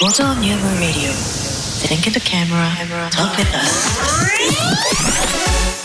Photo Nuevo Radio. Sitting at the camera, talk with us.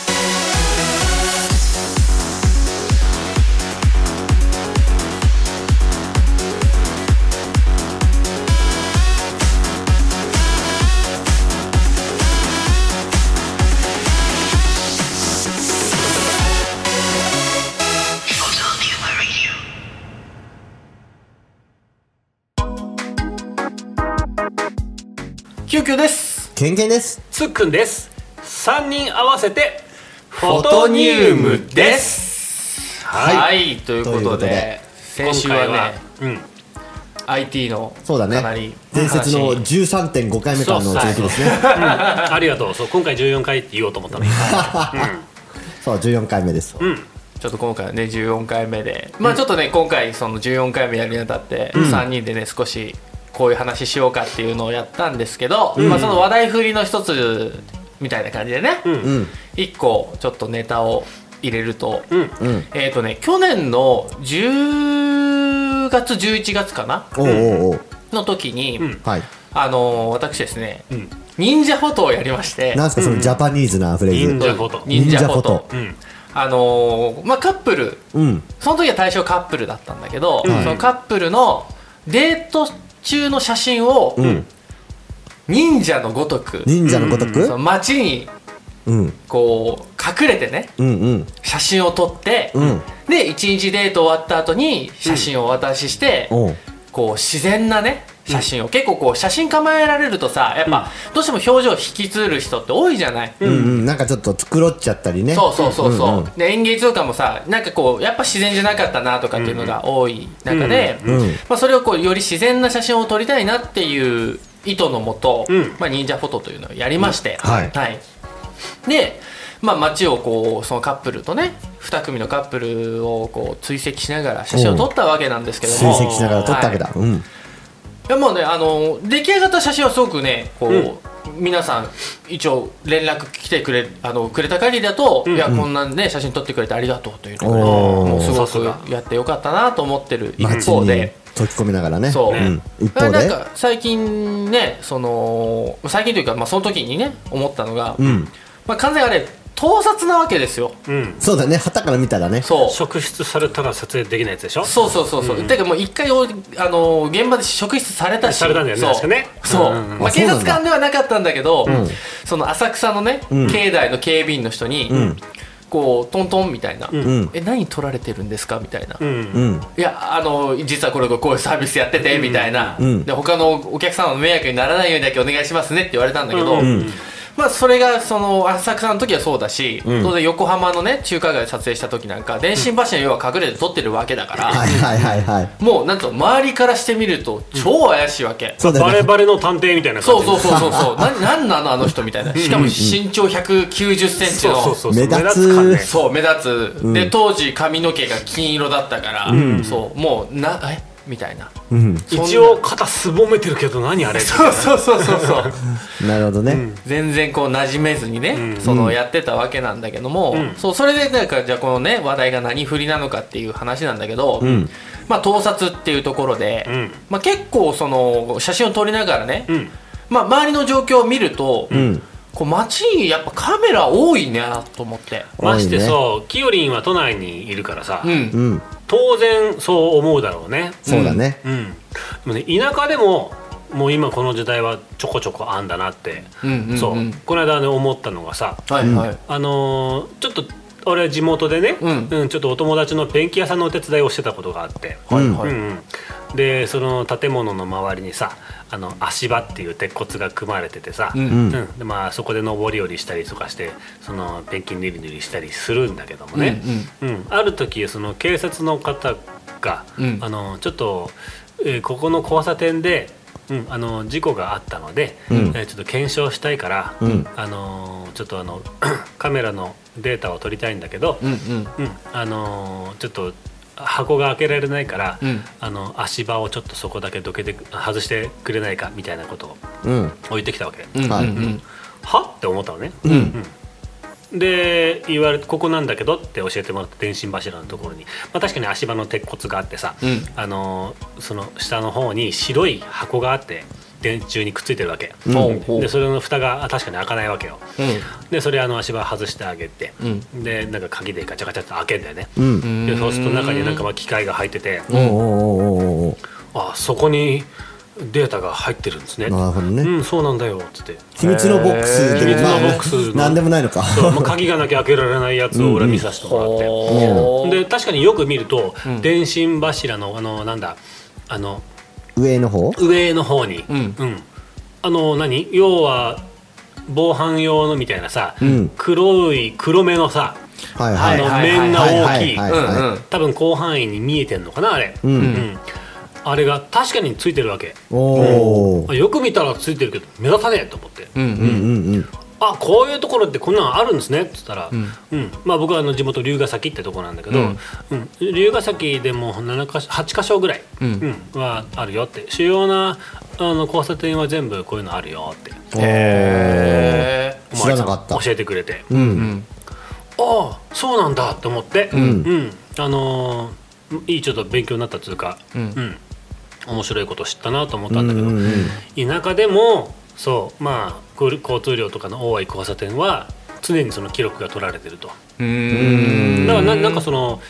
キューキューです。ケンケンです。つっくんです。3人合わせてフフォトニウムです。はい。はい、ということで先週はねうん。IT のそうだね。かなり。伝説の話。13.5回目からの続きですね。ありがとう。そう今回14回って言おうと思ったのに。そう、14回目です。うん。ちょっと今回はね14回目で。まあちょっとね今回その14回目やるにあたって3人でね少しこういう話しようかっていうのをやったんですけどまあその話題振りの一つみたいな感じでね。うん。一個ちょっとネタを入れると。えっとね去年の10月11月かな？の時にうん。はい。あのー私ですねうん。忍者フォトをやりまして。なんすか、そのジャパニーズなフレーズ。忍者フォト。忍者フォト。うん。あのーまあカップル。うん。その時は対象カップルだったんだけど、うん。そのカップルのデート中の写真をうん。忍者のごとく、忍者のごとく？その街にうん。こう隠れてねうんうん。写真を撮って、うん。で一日デート終わった後に写真をお渡しして、おう。こう自然なね写真を、結構こう写真構えられるとさやっぱどうしても表情引きつる人って多いじゃない、うんうん。なんかちょっと繕っちゃったりね。そうそうそうそう、うんうん。で演芸とかもさなんかこうやっぱ自然じゃなかったなとかっていうのが多い中で、うん。うん。まあ、それをこうより自然な写真を撮りたいなっていう意図のもと、うん。まあ、忍者フォトというのをやりまして、うんはい。で、まあ、街をこうそのカップルとね2組のカップルをこう追跡しながら写真を撮ったわけなんですけど追も跡しながら撮ったわけだ。うん。いやもうねあの出来上がった写真はすごくねこう、うん皆さん一応連絡来てくれあのくれた限りだと、いやこんなね写真撮ってくれてありがとうというので、おーもうすごくやってよかったなと思ってる一方で。溶き込みながらね。そううん。一方で？なんか最近ねその最近というか、まあ、その時にね思ったのが、うん。まあ、完全にあれ盗撮なわけですよ。うん。そうだね。旗から見たらね。そう。職質されたら撮影できないやつでしょ？そうそうそうそう、てかもう一回おあの現場で職質されたし。されたんだよねそう。まあ、警察官ではなかったんだけど、ん。その浅草のね、うん。境内の警備員の人に、ん。こうトントンみたいな「うん。うん。え何取られてるんですか?」みたいな「うん。うん。いやあの実はこれこういうサービスやってて」みたいな、うん。で他のお客様の迷惑にならないようにだけお願いしますねって言われたんだけど、うんまあ、それがその浅草の時はそうだし、ん。当然横浜のね中華街で撮影した時なんか電信柱の要は隠れて撮ってるわけだから、はいはいはいはい。もうなんと周りからしてみると超怪しいわけ、そうだよね。バレバレの探偵みたいな感じ。そうそうそうそうそう。ななんなのあの人みたいな。しかも身長1 9 0センチのそうそうそう目立つ。目感ねそう目立つ、で当時髪の毛が金色だったから、そうもうなえ？みたいな。うん。一応肩すぼめてるけど何あれ？そうそうそうそうそう。なるほどね。全然こう馴染めずにね、うん。そのやってたわけなんだけども、うん。そうそれでなんかじゃあこのね話題が何振りなのかっていう話なんだけど、ん。まあ盗撮っていうところで、うん。まあ、結構その写真を撮りながらね、うん。まあ、周りの状況を見ると、んこう街にやっぱカメラ多いなと思って。ましてそうきよりんは都内にいるからさうん。うん。当然そう思うだろうね。そうだね。うん。でもね田舎でももう今この時代はちょこちょこあんだなって。うんうんうん。そう。この間ね思ったのがさはいはい、あのーちょっと俺地元でね、うん。うんちょっとお友達のペンキ屋さんのお手伝いをしてたことがあって、はいはい。うん。うんでその建物の周りにさあの足場っていう鉄骨が組まれててさ、うん。うん。でまあ、そこで上り下りしたりとかしてそのペンキ塗り塗りしたりするんだけどもね、うんある時その警察の方が、うん。あのちょっと、えーここの交差点で、うん、あの事故があったので、うん。えーちょっと検証したいから、うん。あのちょっとあの カメラのデータを取りたいんだけど、うんうん。うんあのちょっと箱が開けられないから、うん。あの足場をちょっとそこだけどけて外してくれないかみたいなことをうん。置いてきたわけ。うんうんはいうん。は？って思ったのね。うん。で言われてここなんだけどって教えてもらった電信柱のところに、まあ、確かに足場の鉄骨があってさ、うん。あのその下の方に白い箱があって電柱にくっついてるわけ、ほう。ほう。でそれの蓋があ確かに開かないわけよ。うん。でそれあの足場外してあげて、でなんか鍵でガチャガチャって開けんだよね、うん。でそうすると中になんかまあ機械が入ってて、あそこにデータが入ってるんですね。なるほどね。うんそうなんだよっつって。秘密のボックスで秘密のまあボックスの。なんでもないのか。そう、まあ、鍵がなきゃ開けられないやつを俺見させてもらって、で確かによく見ると、電信柱のあのなんだあの上の方？上の方に、ん。あの何？要は防犯用のみたいなさ、ん。黒い黒目のさはいはい。あの面が大きい。多分広範囲に見えてんのかなあれ、うん。あれが確かについてるわけ。おおよく見たらついてるけど目立たねえと思って、うんうんうんうんあこういうところってこんなのあるんですね。っつったら、うん。まあ、僕はあの地元龍ヶ崎ってとこなんだけど、うん。龍ヶ崎でも7か所8か所ぐらい、うん。はあるよって。主要なあの交差点は全部こういうのあるよって。へお知らなかった。教えてくれて、うん。うん。ああそうなんだって思って、うん。あのーいいちょっと勉強になったっていうか、うん。面白いこと知ったなと思ったんだけど、うんうん。田舎でもそうまあ交交通量とかの多い交差点は常にその記録が取られてると。うん。だからななんかその、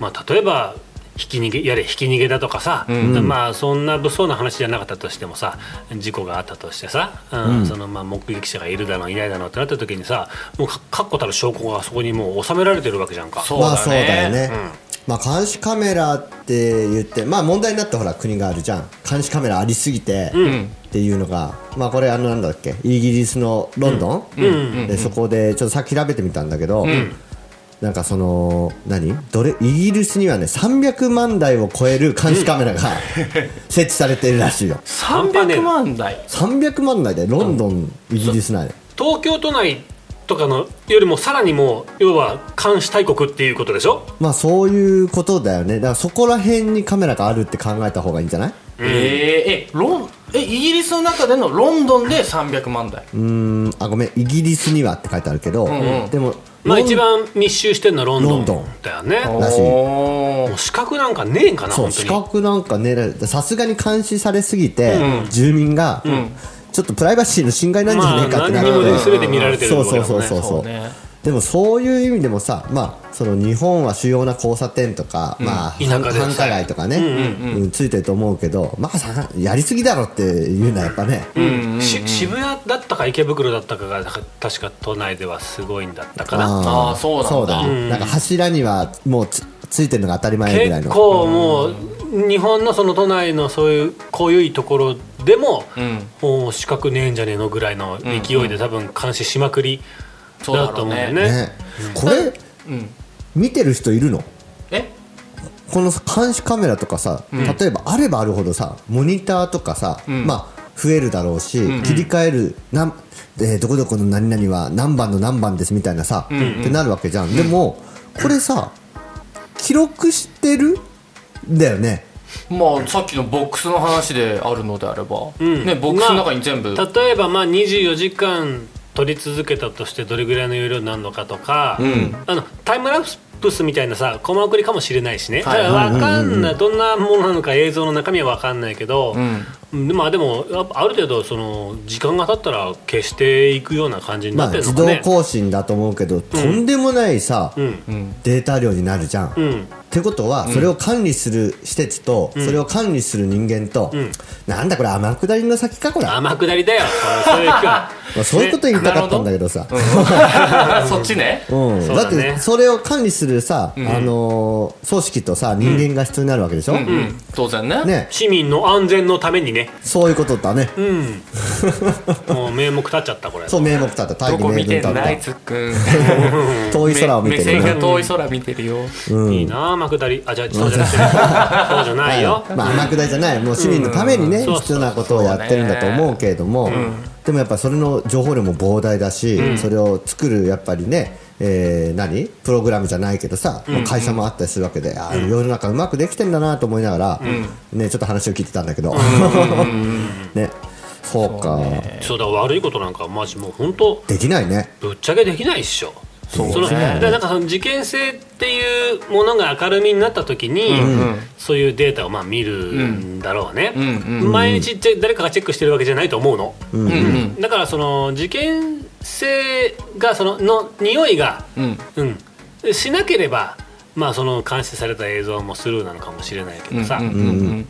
まあ、例えばひき逃げやれひき逃げだとかさ、ん。まあそんな物騒な話じゃなかったとしてもさ事故があったとしてさ、うんそのまあ目撃者がいるだのいないだのってなった時にさもうか確固たる証拠がそこにもう収められてるわけじゃんか。そうまあそうだよね、うん。まあ監視カメラって言ってまあ問題になったほら国があるじゃん。監視カメラありすぎて、っていうのがまあこれあのなんだっけイギリスのロンドン、でそこでちょっとさっき調べてみたんだけど、なんかその何？どれ？イギリスにはね300万台を超える監視カメラが 設置されてるらしいよ。300万台？300万台でロンドン、イギリス内で東京都内とかのよりもさらにもう要は監視大国っていうことでしょ？まあそういうことだよね。だからそこら辺にカメラがあるって考えた方がいいんじゃない？えーえロンえイギリスの中でのロンドンで300万台。うーんあごめん。イギリスにはって書いてあるけど、んでもまあ一番密集してるのはロンドンだよね。らしい。おもう資格なんかねえんかなそう資格なんか狙うさすがに監視されすぎて、住民が、ちょっとプライバシーの侵害なんじゃねえかってなって、まあ何にも全て見られてるそうわけだもんね。そうそうそう。そうねでもそういう意味でもさ、まあ、その日本は主要な交差点とか、まあ、田舎で繁華街とかね、うんついてると思うけど、まあさ、やりすぎだろっていうのはやっぱね、し渋谷だったか池袋だったかが確か都内ではすごいんだったかな。あーそうそうだ。ね、なんか柱にはもうつついてるのが当たり前ぐらい結の。構もう日本のその都内のそういう濃ゆいところでも、もう資格ねえんじゃねえのぐらいの勢いで多分監視しまくりそうだだとろうね。思うんだよね。ね、これ、見てる人いるの？え？この監視カメラとかさ、例えばあればあるほどさモニターとかさ、まあ増えるだろうし、切り替えるなん、えーどこどこの何々は何番の何番ですみたいなさ、ってなるわけじゃん、でもこれさ記録してるんだよね。まあさっきのボックスの話であるのであれば、ん。ね、ボックスの中に全部、まあ例えばまあ24時間撮り続けたとしてどれぐらいの容量になるのかとか、あのタイムラプスみたいなさコマ送りかもしれないしね、はい。分かんない、どんなものなのか映像の中身は分かんないけど、でまあでもある程度その時間が経ったら消していくような感じになまあ自動ってるのかね。更新だと思うけど、とんでもないさ、うん。データ量になるじゃん、うんってことは、それを管理する施設と、それを管理する人間と、なんだこれ天下りの先かこれ、ま天下りだよ。そういう気は。あ、そういうこと言いたかったんだけどさ、そっちね。うん。だってそれを管理するさ、あのー組織とさ人間が必要になるわけでしょ、うん当然ね。ね。市民の安全のためにね。そういうことだね、うん。もう名目立っちゃったこれ。そう名目立った。大義どこ見名分立ってんだいつっくん。た遠い空を見てる目線がね遠い空見てるよ、いいな天下り。あじゃあそうじゃなくてそうじゃないよ、はい。まあ天下りじゃない。もう市民のためにね、うん。必要なことをやってるんだと思うけれども、でもやっぱそれの情報量も膨大だし、それを作るやっぱりねえー何？プログラムじゃないけどさ、まあ会社もあったりするわけで、あー世の中うまくできてんだなと思いながら、ね、ちょっと話を聞いてたんだけど、ね、そうか。そうだ悪いことなんかマジもう本当できないね。ぶっちゃけできないっしょそうねそのだからなんかその事件性っていうものが明るみになった時に、んそういうデータをまあ見るんだろうね、うんうん。毎日って誰かがチェックしてるわけじゃないと思うの、うんうん。だからその事件性がそのの匂いが、うん。うん、しなければまあその監視された映像もスルーなのかもしれないけどさ、うんうんで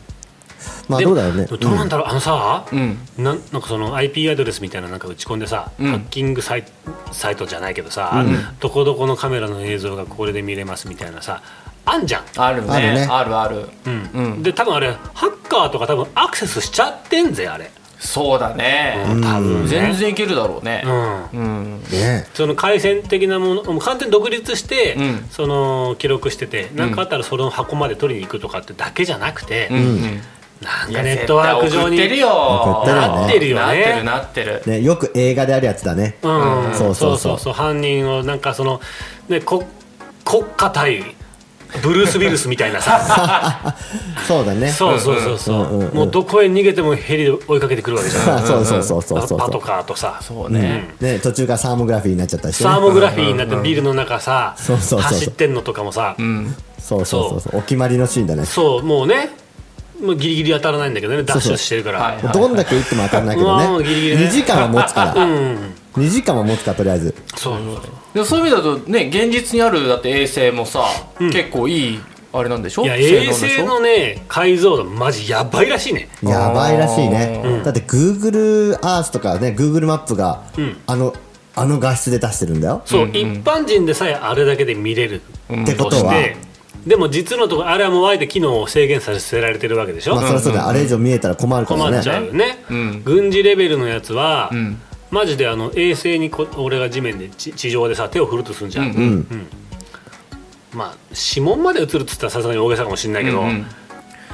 まあどうだろうね。どうなんだろう、あのさ、うん。なんなんかその IP アドレスみたいななんか打ち込んでさ、うん。ハッキングサイサイトじゃないけどさ、うん。どこどこのカメラの映像がこれで見れますみたいなさあんじゃん、あるね。あるね。あるある。うん。うん。で多分あれハッカーとか多分アクセスしちゃってんぜあれ、そうだね。うん。多分ね。全然いけるだろうね。うん。うん。ね。その回線的なものもう完全に独立して、うん。その記録してて何、かあったらその箱まで取りに行くとかってだけじゃなくて、うん。うんなんかネットワーク上に絶対送ってるよなってるよね。なってるなってる。ねよく映画であるやつだね。うん、そうそうそう。そう犯人をなんかその、ね、こ国家対ブルース・ウィルスみたいなさ。そうだね。そうそうそうそう,、うんうんうんもうどこへ逃げてもヘリで追いかけてくるわけじゃん。そうそうそうそうそうパトそうカーとさ。そうね。ね途中からサーモグラフィーになっちゃったりしてね。サーモグラフィーになってビルの中さ、そうそうそう。走ってんのとかもさ、うん。そうそうそうそう。お決まりのシーンだね。そうもうねもうギリギリ当たらないんだけどねダッシュしてるから。はいはいどんだけ打っても当たらないけどもうギリギリね。ね2時間は持つから。うん。2時間は持つからとりあえず。そうでもそう。いう意味だとね現実にあるだって衛星もさ結構いいあれなんでしょ？いや性衛星のね解像度マジやばいらしいね。やばいらしいね。うん。だって Google アースとかね Google マップがうん。あのあの画質で出してるんだよ。そう、うんうん。一般人でさえあれだけで見れるうん。ってことはでも実のところあれはもうあえて機能を制限させられてるわけでしょ、まあそりゃそうだよ。あれ以上見えたら困るからね。困っちゃうよね、うん。軍事レベルのやつは、うん。マジであの衛星にこ俺が地面で地地上でさ手を振るとするんじゃん、うんうん。まあ指紋まで映るっつったらさすがに大げさかもしれないけど、うんうん。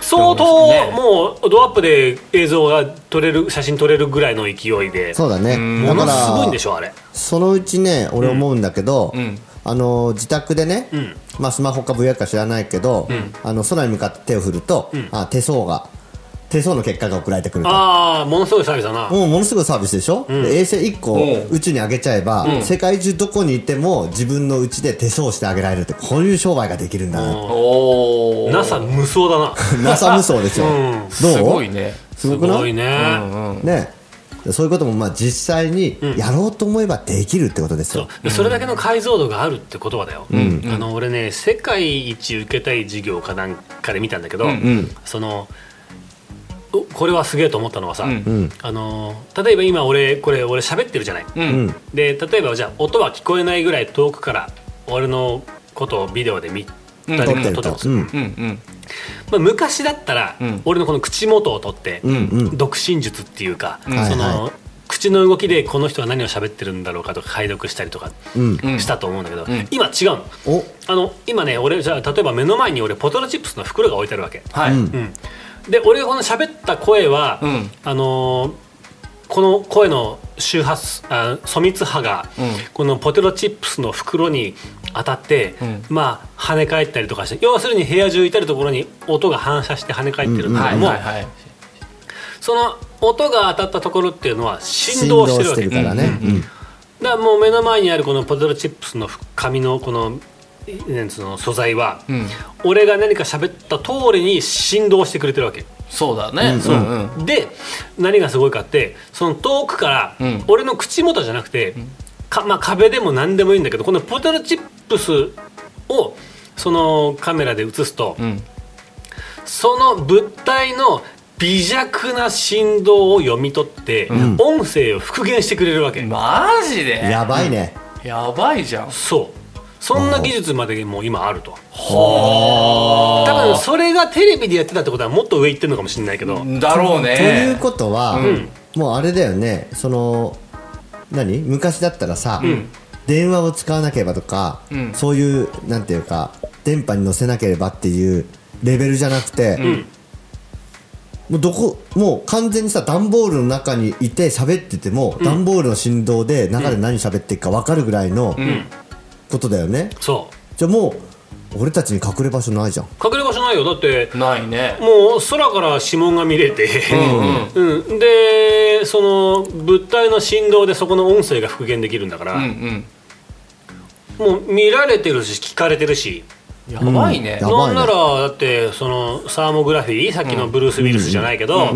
相当もうドアップで映像が撮れる写真撮れるぐらいの勢いで。そうだね。ものすごいんでらしょあれ。そのうちね俺思うんだけどうんあの自宅でねうん。まあスマホか VR か知らないけどあの空に向かって手を振るとあ手相が手相の結果が送られてくると。ああものすごいサービスだな。もうものすごいサービスでしょ、で衛星1個うん。宇宙に上げちゃえば、世界中どこにいても自分のうちで手相してあげられるってこういう商売ができるんだな。おお NASA 無双だな。NASA 無双ですよ、うん。どう？すごいね。すごくない？すごいね、うんうん。ねそういうこともまあ実際にやろうと思えばできるってことですよ、でそれだけの解像度があるってことはだよ、あの俺ね世界一受けたい授業かなんかで見たんだけど、んそのおこれはすげえと思ったのはさ、うん。うん。あの例えば今俺これ俺喋ってるじゃない、ううん。んで例えばじゃあ音は聞こえないぐらい遠くから俺のことをビデオで見たりと撮ってます、うん。うん。うんまあ、昔だったら、うん。俺のこの口元を取って、うんうん。読心術っていうか、うん。その、口の動きでこの人は何を喋ってるんだろうかとか解読したりとかしたと思うんだけど、ん。今違うの。お。あの今ね俺じゃあ例えば目の前に俺ポテトチップスの袋が置いてあるわけ、はい。うん。うん、で俺がこの喋った声は、うん。あのーこの声の周波数あ粗密波が、うん。このポテトチップスの袋に当たって、うん。まあ跳ね返ったりとかして要するに部屋中至る所に音が反射して跳ね返ってるんだはいけども、その音が当たったところっていうのは振動してるわけ。振動からね、うん。だからもう目の前にあるこのポテトチップスの紙のこの素材は、うん。俺が何か喋った通りに振動してくれてるわけそうだね。うんうん。う。んで何がすごいかってその遠くから、うん。俺の口元じゃなくて、かまあ、壁でも何でもいいんだけどこのポテトチップスをそのカメラで映すと、うん。その物体の微弱な振動を読み取って、ん。音声を復元してくれるわけ、マジで？やばいね、やばいじゃん。そう。そんな技術までもう今あるとは多分それがテレビでやってたってことはもっと上行ってるのかもしれないけど、だろうね。ということは、ん。もうあれだよね。その何？昔だったらさ、ん。電話を使わなければとか、うん。そういうなんていうか電波に乗せなければっていうレベルじゃなくて、ん。もうどこもう完全にさ段ボールの中にいて喋ってても、段ボールの振動で中で何喋ってるか分かるぐらいのうん。ことだよね、そじゃあもう俺たちに隠れ場所ないじゃん。う隠れ場所ないよ。だってないね。もう空から指紋が見れて、うんうん。でその物体の振動でそこの音声が復元できるんだから、うんうん。もう見られてるし聞かれてるし。やばいね、やばいね。なんならだってそのサーモグラフィーさっきのブルース・ウィルスじゃないけど、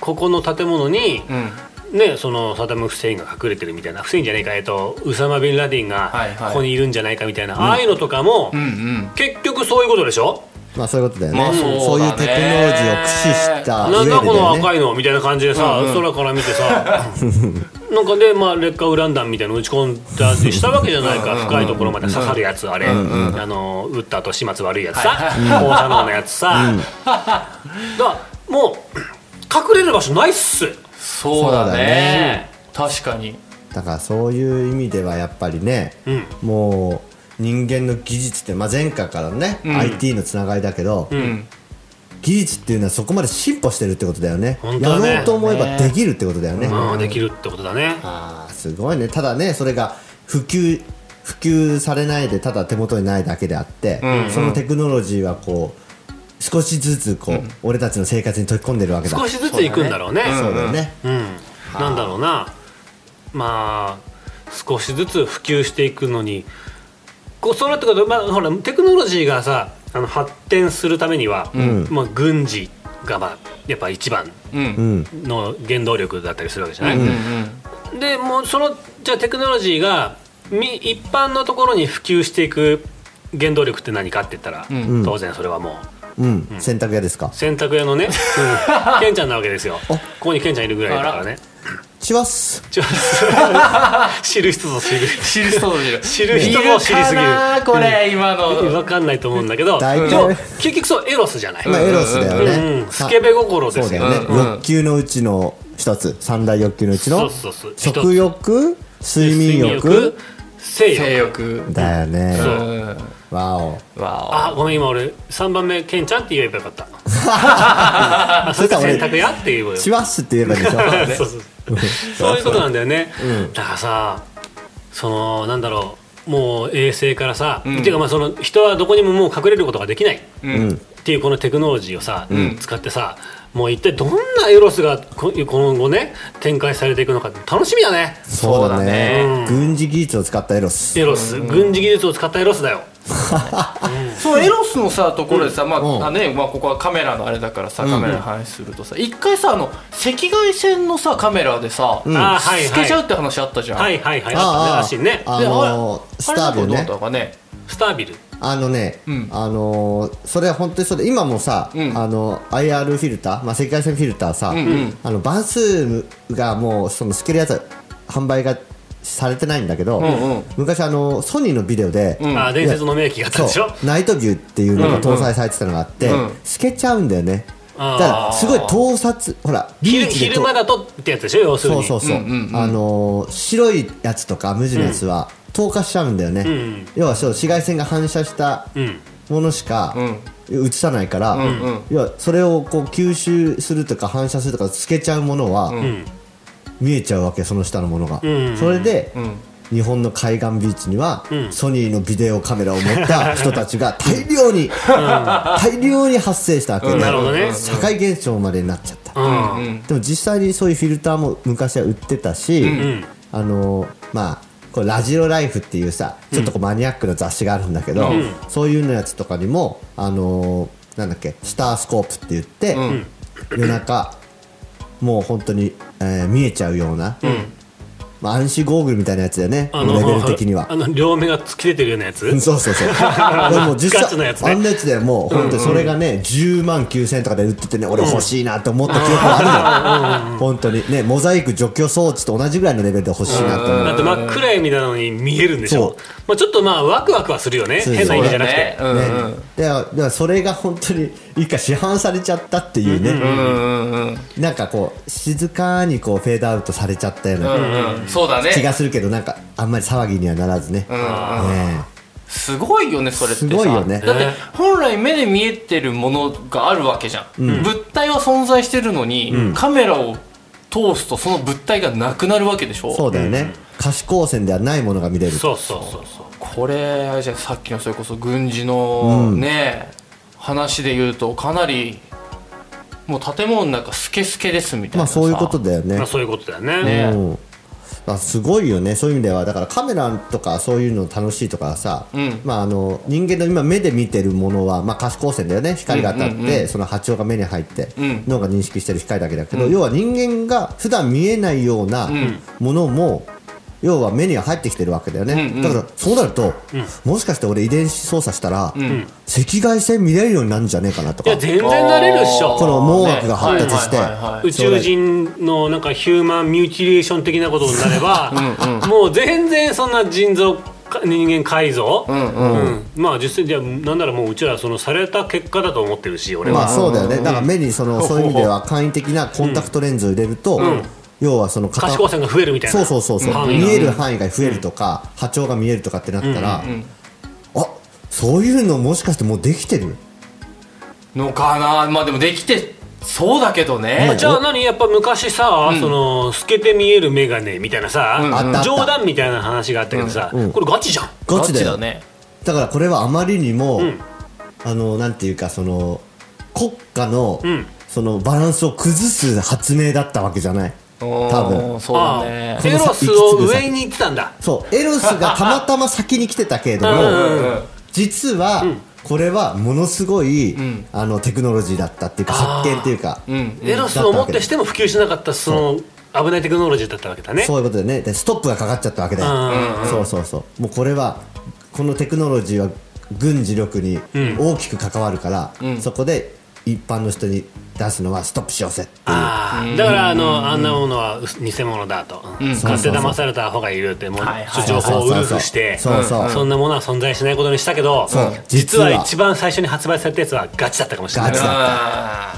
ここの建物に、うんね、そのサダム・フセインが隠れてるみたいなフセインじゃないか、えっと、ウサマ・ビン・ラディンがはいはい。ここにいるんじゃないかみたいな、ああいうのとかも、うんうん。結局そういうことでしょ？まあそういうことだよね、まあそうだね。いうテクノロジーを駆使した上でなんだこのね赤いのみたいな感じでさ、空から見てさ なんかで、まあ、劣化ウラン弾みたいなの打ち込んだりしたわけじゃないか。深いところまで刺さるやつあれ、あの撃った後始末悪いやつさ。放射能のやつさ、だからもう隠れる場所ないっすそうだね。そうだね確かに。だからそういう意味ではやっぱりね、うん。もう人間の技術って、まあ、前回からのね、IT のつながりだけど、うん。技術っていうのはそこまで進歩してるってことだよね。ね。やろうと思えばできるってことだよね、ああできるってことだね。ああすごいね。ただねそれが普及普及されないでただ手元にないだけであって、そのテクノロジーはこう少しずつこう、俺たちの生活に溶け込んでるわけだ。少しずつ行くんだろうね。そうだよね、うん、なんだろうな。まあ少しずつ普及していくのにこうそうなってくると、まあ、ほらテクノロジーがさあの発展するためには、まあ、軍事が、まあ、やっぱ一番うん。うんの原動力だったりするわけじゃない、うん。でもうそのじゃあテクノロジーがみ一般のところに普及していく原動力って何かって言ったら、ん。当然それはもううん、洗濯屋ですか？洗濯屋のね、うん、ケンちゃんなわけですよ。ここにケンちゃんいるぐらいだからね。チワッスちょ知る人ぞ知る。知る人ぞ知る。知る人ぞ知りすぎる。いるかなこれ今の。分かんないと思うんだけど。大体。でも結局そうエロスじゃない、まあエロスだよね、うん。うん。スケベ心ですよ。そうだよね、うん。うん。欲求のうちの一つ。三大欲求のうちのそうそうそう。食欲睡眠欲性欲。性欲。だよね。そう。うんわおわあごめん今俺3番目ケンちゃんって言えばよかった。あそれか洗濯屋って言えばよチワッスって言えばいいでしょ。そうそうそう。いうことなんだよね、だからさそのなんだろう。もう衛星からさ、っていうかまあその人はどこにももう隠れることができない、っていうこのテクノロジーをさ、使ってさもう一体どんなエロスがこ今後ね展開されていくのか楽しみだね。そうだね。うん軍事技術を使ったエロス。エロス、軍事技術を使ったエロスだよそのエロスのさところでさ、まうん。ああねまあ、ここはカメラのあれだからさ、カメラの話するとさ一回さあの赤外線のさカメラでさ、あーはい透けちゃうはいって話あったじゃん、はいはいはい。あったねらしいね。あでのあれスタービルね。スタービル。あのね、うん。あのーそれは本当にそうで今もさ、うん。あの IR フィルター、まあ、赤外線フィルターさ、んうん。あの番数がもうその透けるやつは販売がされてないんだけど、んうん。昔あのソニーのビデオで、ん。あ伝説の名機があったでしょ？ナイトビューっていうのが搭載されてたのがあって、うん。透けちゃうんだよね。だからすごい盗撮ほらビ昼ーチでと昼間だとってやつでしょ？要するに。そうそうそう、白いやつとか無地のやつは透過しちゃうんだよね、ん要はそう紫外線が反射したうん。ものしか映さないから、んうん。要はそれをこう吸収するとか反射するとか透けちゃうものは、ん見えちゃうわけその下のものが、ん。それで、ん。日本の海岸ビーチには、ん。ソニーのビデオカメラを持った 人たちが大量に、大量に発生したわけで、社会現象までになっちゃった、うん。うんでも実際にそういうフィルターも昔は売ってたし、ん。あのまあこれラジオライフっていうさちょっとこうマニアックな雑誌があるんだけど、そういうのやつとかにもあのなんだっけスタースコープって言って、夜中もう本当に、えー見えちゃうような、まあ、暗視ゴーグルみたいなやつだよね。あレベル的には。あの両目が突き出てるようなやつ。そうそうそう。でも実 ガチなやつ。ね際あんなやつでもう本当にそれがね10万9000円とかで売っててね俺欲しいなって思った記憶があるの本当に。ねモザイク除去装置と同じぐらいのレベルで欲しいなって思う。だって真っ暗闇なのに見えるんでしょ。まあちょっとまあワクワクはするよね。変な意味じゃなくて。そうだね。ね、でだからそれが本当に一回市販されちゃったっていうね、うんうんうんうん。なんかこう静かにこうフェードアウトされちゃったような。うんうんそうだね。気がするけどなんかあんまり騒ぎにはならずね,、ねすごいよねそれってさ。すごいよね。だって本来目で見えてるものがあるわけじゃん、物体は存在してるのに、カメラを通すとその物体がなくなるわけでしょ。そうだよね、可視光線ではないものが見れるそうそうそうそう。これあれじゃんさっきのそれこそ軍事のね、話で言うとかなりもう建物の中スケスケですみたいなさ。まあそういうことだよね。まあそういうことだよねね。うんまあ、すごいよね。そういう意味ではだからカメラとかそういうの楽しいとかさ、ん。まあ、あの人間の今目で見てるものは、まあ、可視光線だよね。光が当たって、うんうんうんその波長が目に入って、ん。脳が認識してる光だけだけど、要は人間が普段見えないようなものも、要は目には入ってきてるわけだよね、うんうん。だからそうなると、もしかして俺遺伝子操作したら、ん。赤外線見れるようになるんじゃねえかなとか。いや全然なれるっしょ。この網膜が発達して。ねはいはいはいはい。宇宙人のなんかヒューマンミューティレーション的なことになればもう全然そんな腎臓か人間改造、うんうん。うん。まあ実際じゃあなんならもううちらそのされた結果だと思ってるし俺は、まあそうだよね、だから目にそのそういう意味では簡易的なコンタクトレンズを入れると、要はその可視光線が増えるみたいな。そうそうそうそう、範囲が見える範囲が増えるとか、波長が見えるとかってなったら、あそういうのもしかしてもうできてる？のかな？まあでもできてそうだけどね。じゃあ何？やっぱ昔さ、その透けて見える眼鏡みたいなさ、うん。あったあった。冗談みたいな話があったけどさ、うん。これガチじゃん。ガチだよ。だね。だからこれはあまりにも、ん。あのなんていうかその国家の、ん。そのバランスを崩す発明だったわけじゃない多分。そうだね。エロスを上に行ってたんだ。そうエロスがたまたま先に来てたけれども、うん実は、これはものすごい、ん。あのテクノロジーだったっていうか発見っていうか、うん。エロスをもってしても普及しなかったその危ないテクノロジーだったわけだね。そういうことでね。でストップがかかっちゃったわけで、うんそうそうそう。もうこれはこのテクノロジーは軍事力に大きく関わるから、そこで一般の人に出すのはストップしようぜっていう。ああだからあのあんなものは偽物だと。買って騙された方がいるってもうはいはい情報をウルフして。そうそうそん。なものは存在しないことにしたけど実は実は。一番最初に発売されたやつはガチだったかもしれない。かガチだ。あ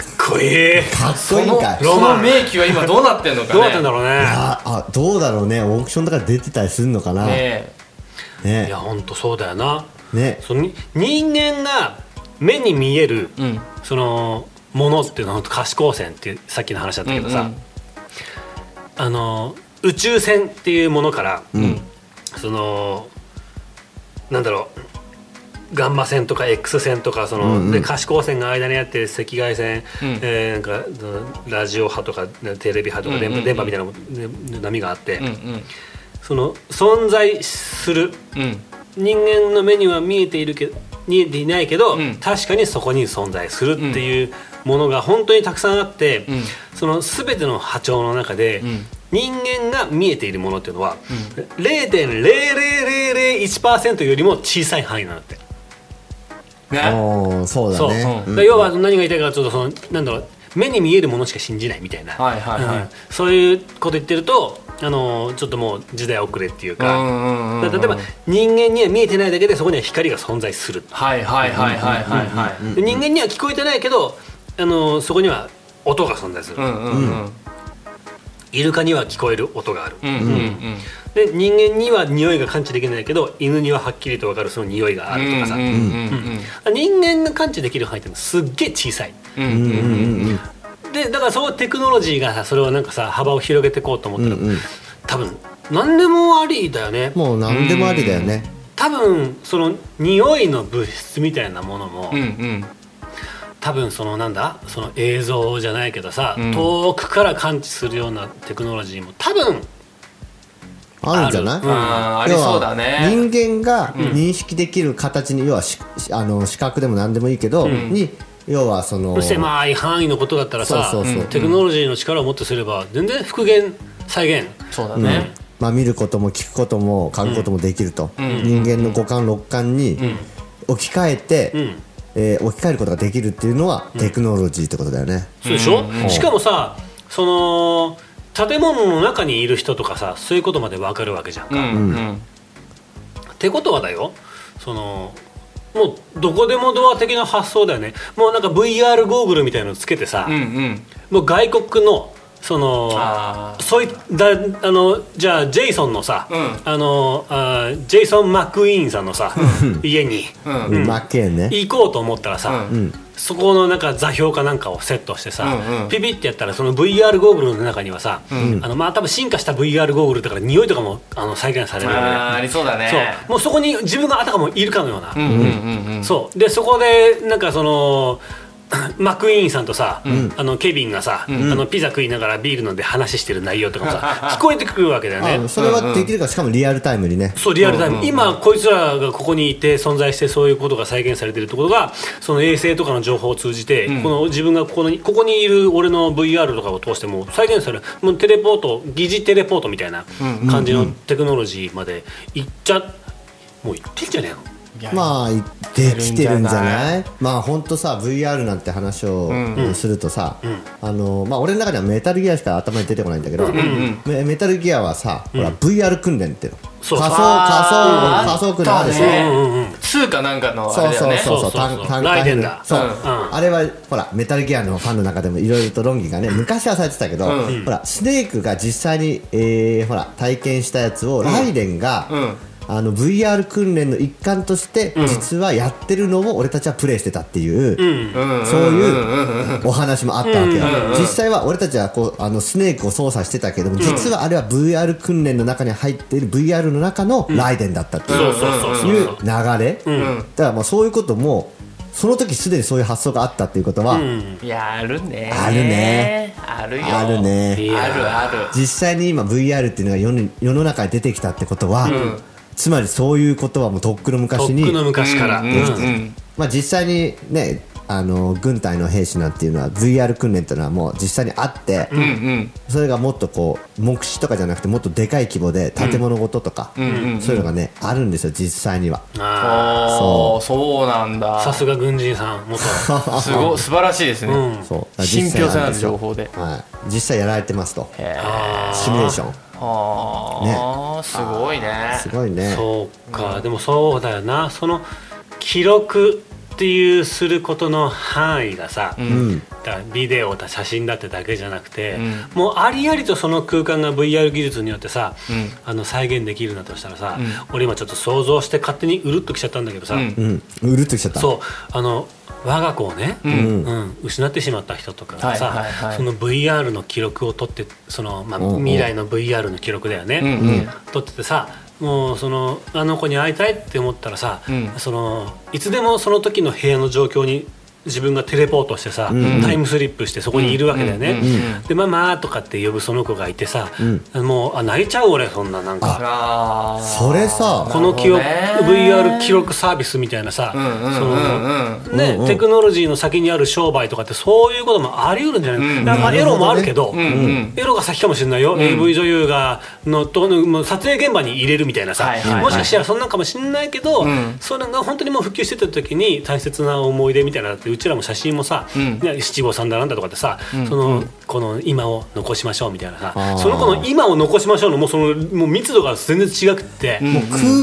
っこいい。かっこいいんかい。その名機は今どうなってんのかね。どうなってんだろうね。ああどうだろうね。オークションとか出てたりするのかな。ねねね。いやほんとそうだよな。ね。そのに人間が目に見えるうん。そのものっていうのは可視光線っていうさっきの話だったけどさ、うんうん。あの宇宙船っていうものから、ん。そのなんだろうガンマ線とか X 線とかその、うんうん。で可視光線が間にあって赤外線、うん。えーなんかラジオ波とかテレビ波とか電波,、うんうんうん。電波みたいなもね波があって、うんその存在するうん。うん人間の目には見えているけど見えていないけど、うん。確かにそこに存在するっていうものが本当にたくさんあって、うん。その全ての波長の中で、ん。人間が見えているものっていうのは、0.00001%よりも小さい範囲なんだって。ね。そうだそう、ねだから要は何が言いたいかというとそのなんだろう目に見えるものしか信じないみたいな、はいはいはい。うん。そういうこと言ってるとあのちょっともう時代遅れっていうか、うんうんうんうんだから例えば人間には見えてないだけでそこには光が存在する、はいはいはいはいはいはい。で人間には聞こえてないけどあのそこには音が存在する、うんうんうん。イルカには聞こえる音がある、うんうんうん。で人間には匂いが感知できないけど犬にははっきりと分かるその匂いがあるとかさ、うんうんうん人間が感知できる範囲ってすっげえ小さい。うんうんうんでだからそうテクノロジーがさそれをなんかさ幅を広げていこうと思ったら、うんうん。多分何でもありだよね。もう何でもありだよね。多分その匂いの物質みたいなものも、うんうん多分そのなんだ？その映像じゃないけどさ、うん。遠くから感知するようなテクノロジーも多分あるんじゃない？うん。ありそうだね。要は人間が認識できる形に要はしあの視覚でも何でもいいけど、に要はその狭い範囲のことだったらさそうそうそう。テクノロジーの力をもってすれば全然復元再現。そうだね。まあ、見ることも聞くことも嗅ぐこともできると、人間の五感六感に置き換えて、うんえー置き換えることができるっていうのはテクノロジーってことだよね、そうでしょ、しかもさその建物の中にいる人とかさそういうことまで分かるわけじゃんか、うん。うん。ってことはだよそのもうどこでもドア的な発想だよね。もうなんか VR ゴーグルみたいなのつけてさ、うんうん。もう外国のそのあそういだあのじゃあジェイソンのさ、うん。あのあジェイソン・マクイーンさんのさ、家にうん。ね、行こうと思ったらさ、うん。うんそこのなんか座標かなんかをセットしてさ、うんうん。ピピってやったらその VR ゴーグルの中にはさ、あのまあ多分進化した VR ゴーグルだから匂いとかもあの再現されるわけでありそうだね。そう。もうそこに自分があたかもいるかのような、うんうんうんうん。そう。でそこでなんかそのマクイーンさんとさ、あのケビンがさ、あのピザ食いながらビール飲んで話してる内容とかもさ聞こえてくるわけだよね。あそれはできるからしかもリアルタイムにね。そうリアルタイム、今こいつらがここにいて存在してそういうことが再現されてるってことがその衛星とかの情報を通じて、この自分がここにここにいる俺の VR とかを通しても再現される。もうテレポート疑似テレポートみたいな感じのテクノロジーまでいっちゃもういってんじゃねえの？まあできてるんじゃない？まあ本当さ VR なんて話をするとさ、あのまあ俺の中ではメタルギアしか頭に出てこないんだけど、メメタルギアはさ、ほら VR 訓練っていうの。そう仮想仮想仮想訓練あるでし通かなんかのあそうそうそうそう。そうそうそう。単単ライデンだ。そう、うん。あれはほらメタルギアのファンの中でもいろいろと論議がね昔はされてたけど、ほらスネークが実際に、えーほら体験したやつをライデンが、うんあの VR 訓練の一環として実はやってるのを俺たちはプレイしてたっていう、うん。そういうお話もあったわけよ、実際は俺たちはこうあのスネークを操作してたけども、実はあれは VR 訓練の中に入っている VR の中のライデンだったっていう,、そうそうそうそう。いう流れ、だからまあそういうこともその時すでにそういう発想があったっていうことは、いやあるね。あるね。あるよ。あるね。あるある。実際に今 VR っていうのが世に世の中に出てきたってことは、つまりそういうことはもうとっくのと昔にっくの昔から、うんうん。うんまあ、実際にねあの軍隊の兵士なんていうのは VR 訓練っていうのはもう実際にあって、うんうん。それがもっとこう目視とかじゃなくてもっとでかい規模で建物ごととか、そういうのがねあるんですよ実際には。あああそうなんーだ。さすが軍人さん元。すご素晴らしいですね、うん。そう。信憑性のある実際情報で。はい、実際やられてますと。へシミュレーションあ。あ、すごいね。すごいね。そうか、でもそうだよな。その記録っていうすることの範囲がさ、うん。だビデオだ写真だってだけじゃなくて、ん。もうありありとその空間が VR 技術によってさ、うん。あの再現できるんだとしたらさ、うん。俺今ちょっと想像して勝手にうるっときちゃったんだけどさ、うん。うん。うるっときちゃった。そうあの我が子をね、うん。うん。失ってしまった人とかがさ、はいはいはい。その VR の記録を取ってその、まあ、未来の VR の記録だよね、うん。うん。取っててさもうそのあの子に会いたいって思ったらさ、うん。そのいつでもその時の部屋の状況に自分がテレポートしてさ、ん。タイムスリップしてそこにいるわけだよね。うん。うん。うん。で「ママ」とかって呼ぶその子がいてさ、もうあ泣いちゃう俺そんななんか。それさ。この記録、なるほどね VR 記録サービスみたいなさ、うんうんうんうん。そのね、うんうん。テクノロジーの先にある商売とかってそういうこともあり得るんじゃない、うん。だからまあエロもあるけど、うんうん。エロが先かもしれないよ、AV 女優がのともう撮影現場に入れるみたいなさ、はいはいはい。もしかしたらそんなんかもしれないけど、ん。それが本当にもう普及してた時に大切な思い出みたいなのってうちらも写真もさ、うん。ね七五三だなんだとかってさ、そのこの今を残しましょうみたいなさその子の今を残しましょうのもうそのもう密度が全然違くって。もう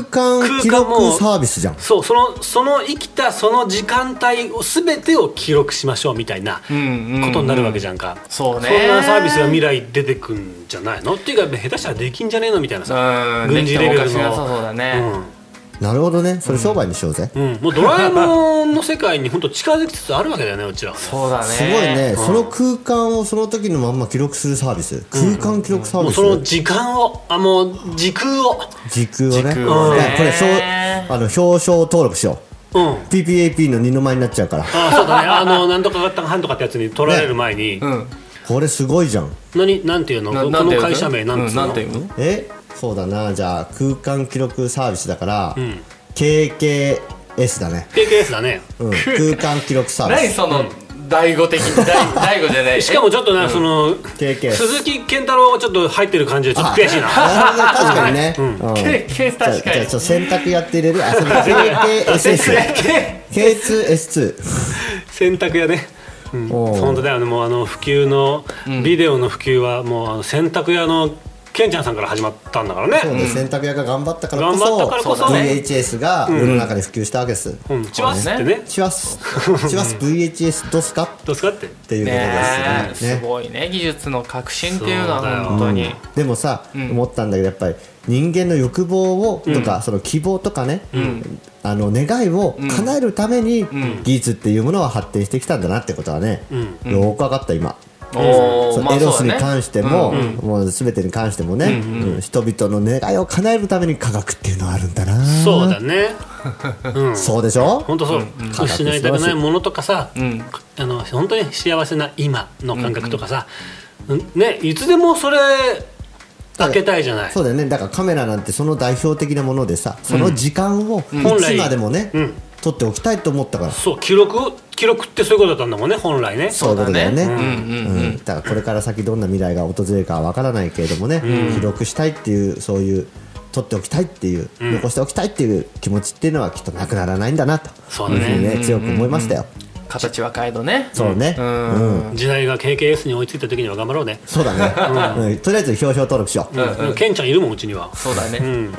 空間記録サービスじゃん。そうそのその生きたその時間帯を全てを記録しましょうみたいなこんうんうんとになるわけじゃんか、そうね。そんなサービスが未来出てくんじゃないの？っていうか下手したらできんじゃねえの？みたいなさ、うん。軍事レベルの。そうだねなるほどね。それ商売にしようぜ、うん、もうドラえもんの世界に本当近づきつつあるわけだよねうちらはね。そうだね。すごいね、その空間をその時のまんま記録するサービス。空間記録サービス、その時間をあもう時空を。時空をね。これあの表彰登録しよう。うん。PPAP の二の舞になっちゃうから。あそうだね。あのなんとかがったかんとかってやつに取られる前に、うん。これすごいじゃん。何なんていうの？なこの会社名なんつうの、うんなんていうの？え？そうだな。じゃあ空間記録サービスだから、ん。KKS だね、KKS だね。うん、空間記録サービス。何その第五的第第五じゃない。しかもちょっとな、その鈴木健太郎がちょっと入ってる感じでちょっと悔しいな。確かにね、うん。けけじゃあ確かに。じゃあちょっと選択やって入れる？あその KKSS K2S2 洗濯屋ね、うん、本当だよね。もうあの普及の、ビデオの普及はもうあの洗濯屋のケンちゃんさんから始まったんだからね。そうね洗濯屋が頑張ったからこ頑張ったからこそ。そ VHS が世の中に普及したわけです、うん。チワスってね。チワス。チワス VHS どうすかっどすかってていうことですよね。すごいね技術の革新っていうのは本当に。でもさ、思ったんだけどやっぱり人間の欲望をとか、その希望とかね、あの願いを叶えるために技術っていうものは発展してきたんだなってことはね、よく分かった今エロスにまあそうだね。関しても、もう全てに関してもね、うん人々の願いを叶えるために科学っていうのはあるんだな。そうだね。うん。そうでしょ？本当そう、失いたくないものとかさ、ん。あの本当に幸せな今の感覚とかさ、うん。ねいつでもそれ開けたいじゃない。そうだよね。だからカメラなんてその代表的なものでさその時間をい本来つまでもね、うん撮っておきたいと思ったから。そう記録記録ってそういうことだったんだもんね本来ね。そういうことだよね。だね。うんだからこれから先どんな未来が訪れるかは分からないけれどもね、記録したいっていうそういう撮っておきたいっていう、残しておきたいっていう気持ちっていうのはきっとなくならないんだなと。そうだね。いうふうにね強く思いましたよ、形は変えどね。そうね、うん。時代が KKS に追いついた時には頑張ろうね、そうだね、うん。とりあえず表彰登録しよう、うん。ケンちゃんいるもんうちには。そうだね、うん。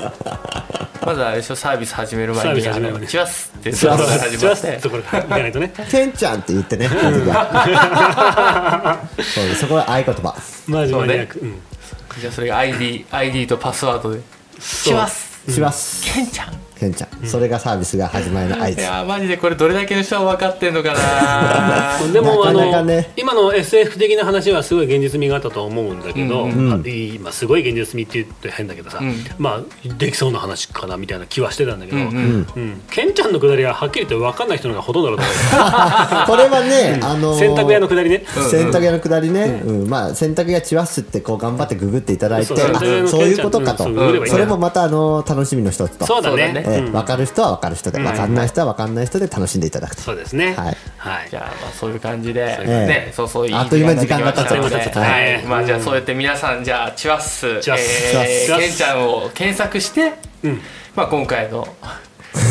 まずはあれでしょサービス始める前サービに「あス始める前に。のチワス」っていうところから始じゃあまって。そこから行かないとねケンちゃんって言ってね、そうそこは合言葉。マジマニアック、うん。じゃあそれが ID, ID とパスワードで「チワスします、ケンちゃん」ケンちゃん、それがサービスが始まりの合い図やーマジでこれどれだけの人は分かってんのかな。でもなかなかあのね。今の SF 的な話はすごい現実味があったと思うんだけど、あ今すごい現実味って言って変だけどさ、まあできそうな話かなみたいな気はしてたんだけど、うんケンちゃんのくだりははっきり言って分かんない人の方がほとんどだと思 これはね、あのうー洗濯屋のくだりね、洗濯屋のくだりね、うん。まあ洗濯屋チワスってこう頑張ってググっていただいてそういうことかと、うん。そればいいん。だそれもまたあの楽しみの一つと。そうだね。そうだねええうん。分かる人は分かる人で、分かんない人は分かんない人で楽しんでいただくと。そうですね。はい。はい。じゃあまあそういう感じで、ええ。ね、そうそういいあっという間に時間が経っちゃった。ので、はい。はい。まあじゃあそうやって皆さんじゃあチワッス、チワッス。えー、チワッス。ケンちゃんを検索して、うん。まあ今回の、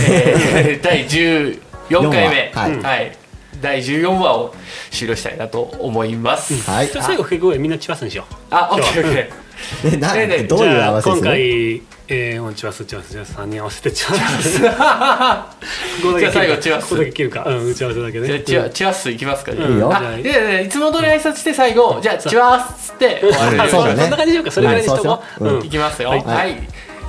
えー、第14回目、はい。はい、第14話を終了したいなと思います。はい。じゃあ最後結局みんなチワスにしよう。あ、オッケーオッケー。でなねどういう合じゃあ今わせですね回えー、もうチワスチワスチワス3人合わせてチワス。じゃあ最後チワス。ここだけ切るか。うん打ち合わせだけね。じゃあチワスいきますか、いいよ。あででいつも通り挨拶して最後じゃあチワッスって。そう。だね。そんな感じでしようか。それぐらいにしとこう、はいきますよ。ははい。い。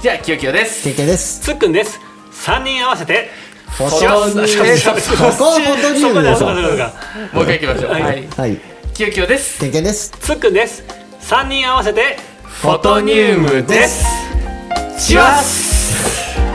じゃあキヨキヨです。経験です。つっくんです。3人合わせてフォトですここはフォトニそこだウムでもう一回いきましょう。はい。はい。はい。キヨキヨです。経験です。つっくんです。3人合わせてフォトニウムです。チワッス